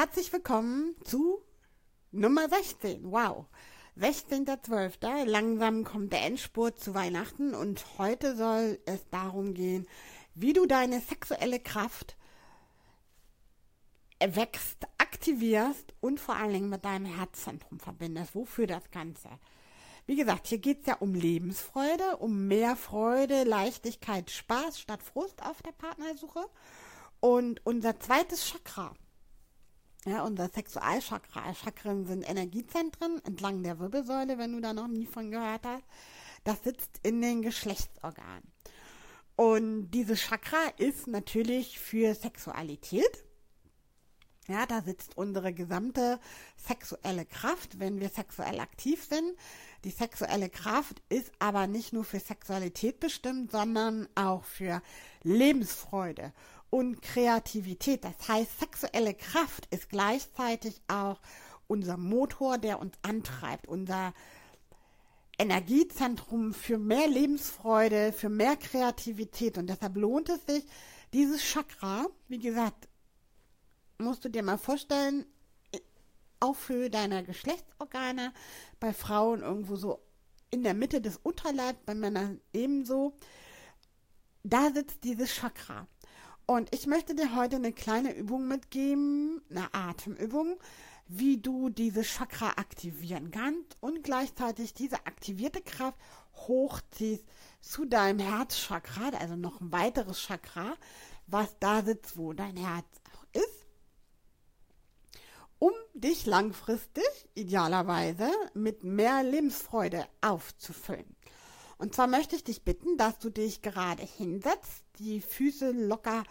Herzlich willkommen zu Nummer 16. Wow. 16.12. Langsam kommt der Endspurt zu Weihnachten und heute soll es darum gehen, wie du deine sexuelle Kraft erwächst, aktivierst und vor allen Dingen mit deinem Herzzentrum verbindest. Wofür das Ganze? Wie gesagt, hier geht es ja um Lebensfreude, um mehr Freude, Leichtigkeit, Spaß statt Frust auf der Partnersuche. Und unser zweites Chakra, ja, unser Sexualchakra, Chakren sind Energiezentren entlang der Wirbelsäule, wenn du da noch nie von gehört hast. Das sitzt in den Geschlechtsorganen. Und dieses Chakra ist natürlich für Sexualität. Ja, da sitzt unsere gesamte sexuelle Kraft, wenn wir sexuell aktiv sind. Die sexuelle Kraft ist aber nicht nur für Sexualität bestimmt, sondern auch für Lebensfreude und Kreativität. Das heißt, sexuelle Kraft ist gleichzeitig auch unser Motor, der uns antreibt, unser Energiezentrum für mehr Lebensfreude, für mehr Kreativität. Und deshalb lohnt es sich, dieses Chakra, wie gesagt, musst du dir mal vorstellen, auf Höhe deiner Geschlechtsorgane, bei Frauen irgendwo so in der Mitte des Unterleibs, bei Männern ebenso. Da sitzt dieses Chakra. Und ich möchte dir heute eine kleine Übung mitgeben, eine Atemübung, wie du dieses Chakra aktivieren kannst und gleichzeitig diese aktivierte Kraft hochziehst zu deinem Herzchakra, also noch ein weiteres Chakra, was da sitzt, wo dein Herz auch ist, um dich langfristig, idealerweise, mit mehr Lebensfreude aufzufüllen. Und zwar möchte ich dich bitten, dass du dich gerade hinsetzt, die Füße locker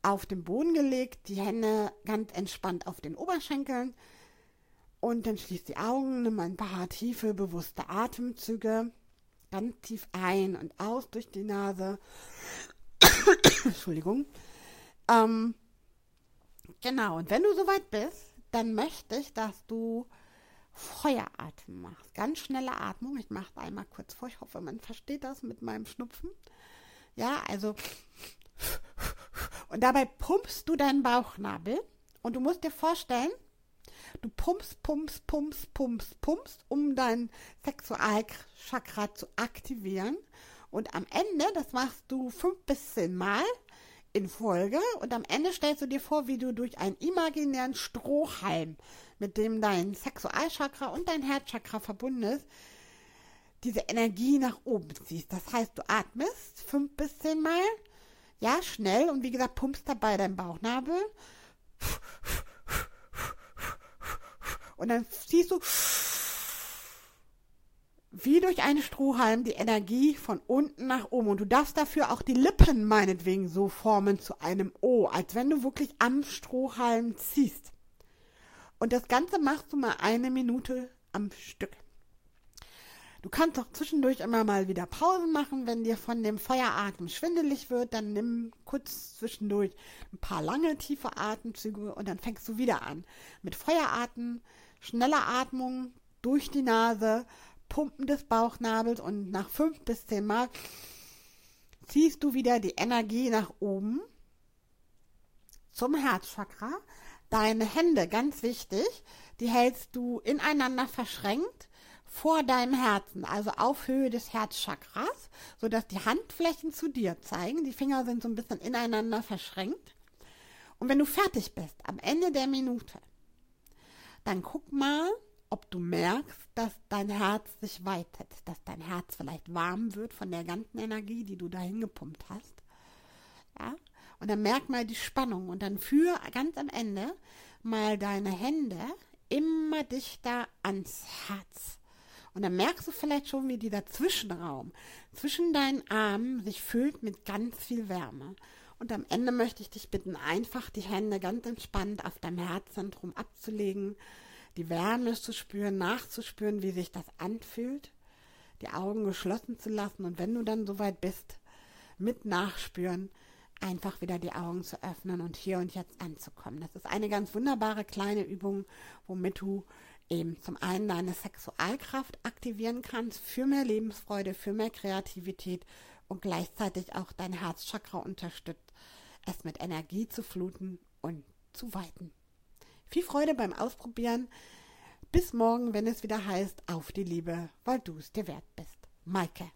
auf den Boden gelegt, die Hände ganz entspannt auf den Oberschenkeln und dann schließ die Augen, nimm ein paar tiefe, bewusste Atemzüge, ganz tief ein und aus durch die Nase. Entschuldigung. Ähm, genau, und wenn du soweit bist, dann möchte ich, dass du Feueratmen machst. Ganz schnelle Atmung. Ich mache einmal kurz vor. Ich hoffe, man versteht das mit meinem Schnupfen. Ja, also. Und dabei pumpst du deinen Bauchnabel. Und du musst dir vorstellen, du pumpst, pumpst, pumpst, pumpst, pumpst, um dein Sexualchakra zu aktivieren. Und am Ende, das machst du fünf bis zehn Mal in Folge. Und am Ende stellst du dir vor, wie du durch einen imaginären Strohhalm mit dem dein Sexualchakra und dein Herzchakra verbunden ist, diese Energie nach oben ziehst. Das heißt, du atmest fünf bis zehn Mal, ja, schnell und wie gesagt, pumpst dabei deinen Bauchnabel. Und dann ziehst du wie durch einen Strohhalm die Energie von unten nach oben. Und du darfst dafür auch die Lippen meinetwegen so formen zu einem O, als wenn du wirklich am Strohhalm ziehst. Und das Ganze machst du mal eine Minute am Stück. Du kannst auch zwischendurch immer mal wieder Pausen machen, wenn dir von dem Feueratem schwindelig wird, dann nimm kurz zwischendurch ein paar lange, tiefe Atemzüge und dann fängst du wieder an. Mit Feueratem, schneller Atmung durch die Nase, Pumpen des Bauchnabels und nach fünf bis zehn Mal ziehst du wieder die Energie nach oben zum Herzchakra Deine Hände, ganz wichtig, die hältst du ineinander verschränkt vor deinem Herzen, also auf Höhe des Herzchakras, sodass die Handflächen zu dir zeigen. Die Finger sind so ein bisschen ineinander verschränkt. Und wenn du fertig bist, am Ende der Minute, dann guck mal, ob du merkst, dass dein Herz sich weitet, dass dein Herz vielleicht warm wird von der ganzen Energie, die du dahin gepumpt hast. Ja? Und dann merk mal die Spannung und dann führe ganz am Ende mal deine Hände immer dichter ans Herz. Und dann merkst du vielleicht schon, wie dieser Zwischenraum zwischen deinen Armen sich füllt mit ganz viel Wärme. Und am Ende möchte ich dich bitten, einfach die Hände ganz entspannt auf deinem Herzzentrum abzulegen, die Wärme zu spüren, nachzuspüren, wie sich das anfühlt, die Augen geschlossen zu lassen und wenn du dann soweit bist, mit nachspüren, einfach wieder die Augen zu öffnen und hier und jetzt anzukommen. Das ist eine ganz wunderbare kleine Übung, womit du eben zum einen deine Sexualkraft aktivieren kannst für mehr Lebensfreude, für mehr Kreativität und gleichzeitig auch dein Herzchakra unterstützt, es mit Energie zu fluten und zu weiten. Viel Freude beim Ausprobieren. Bis morgen, wenn es wieder heißt, auf die Liebe, weil du es dir wert bist. Maike.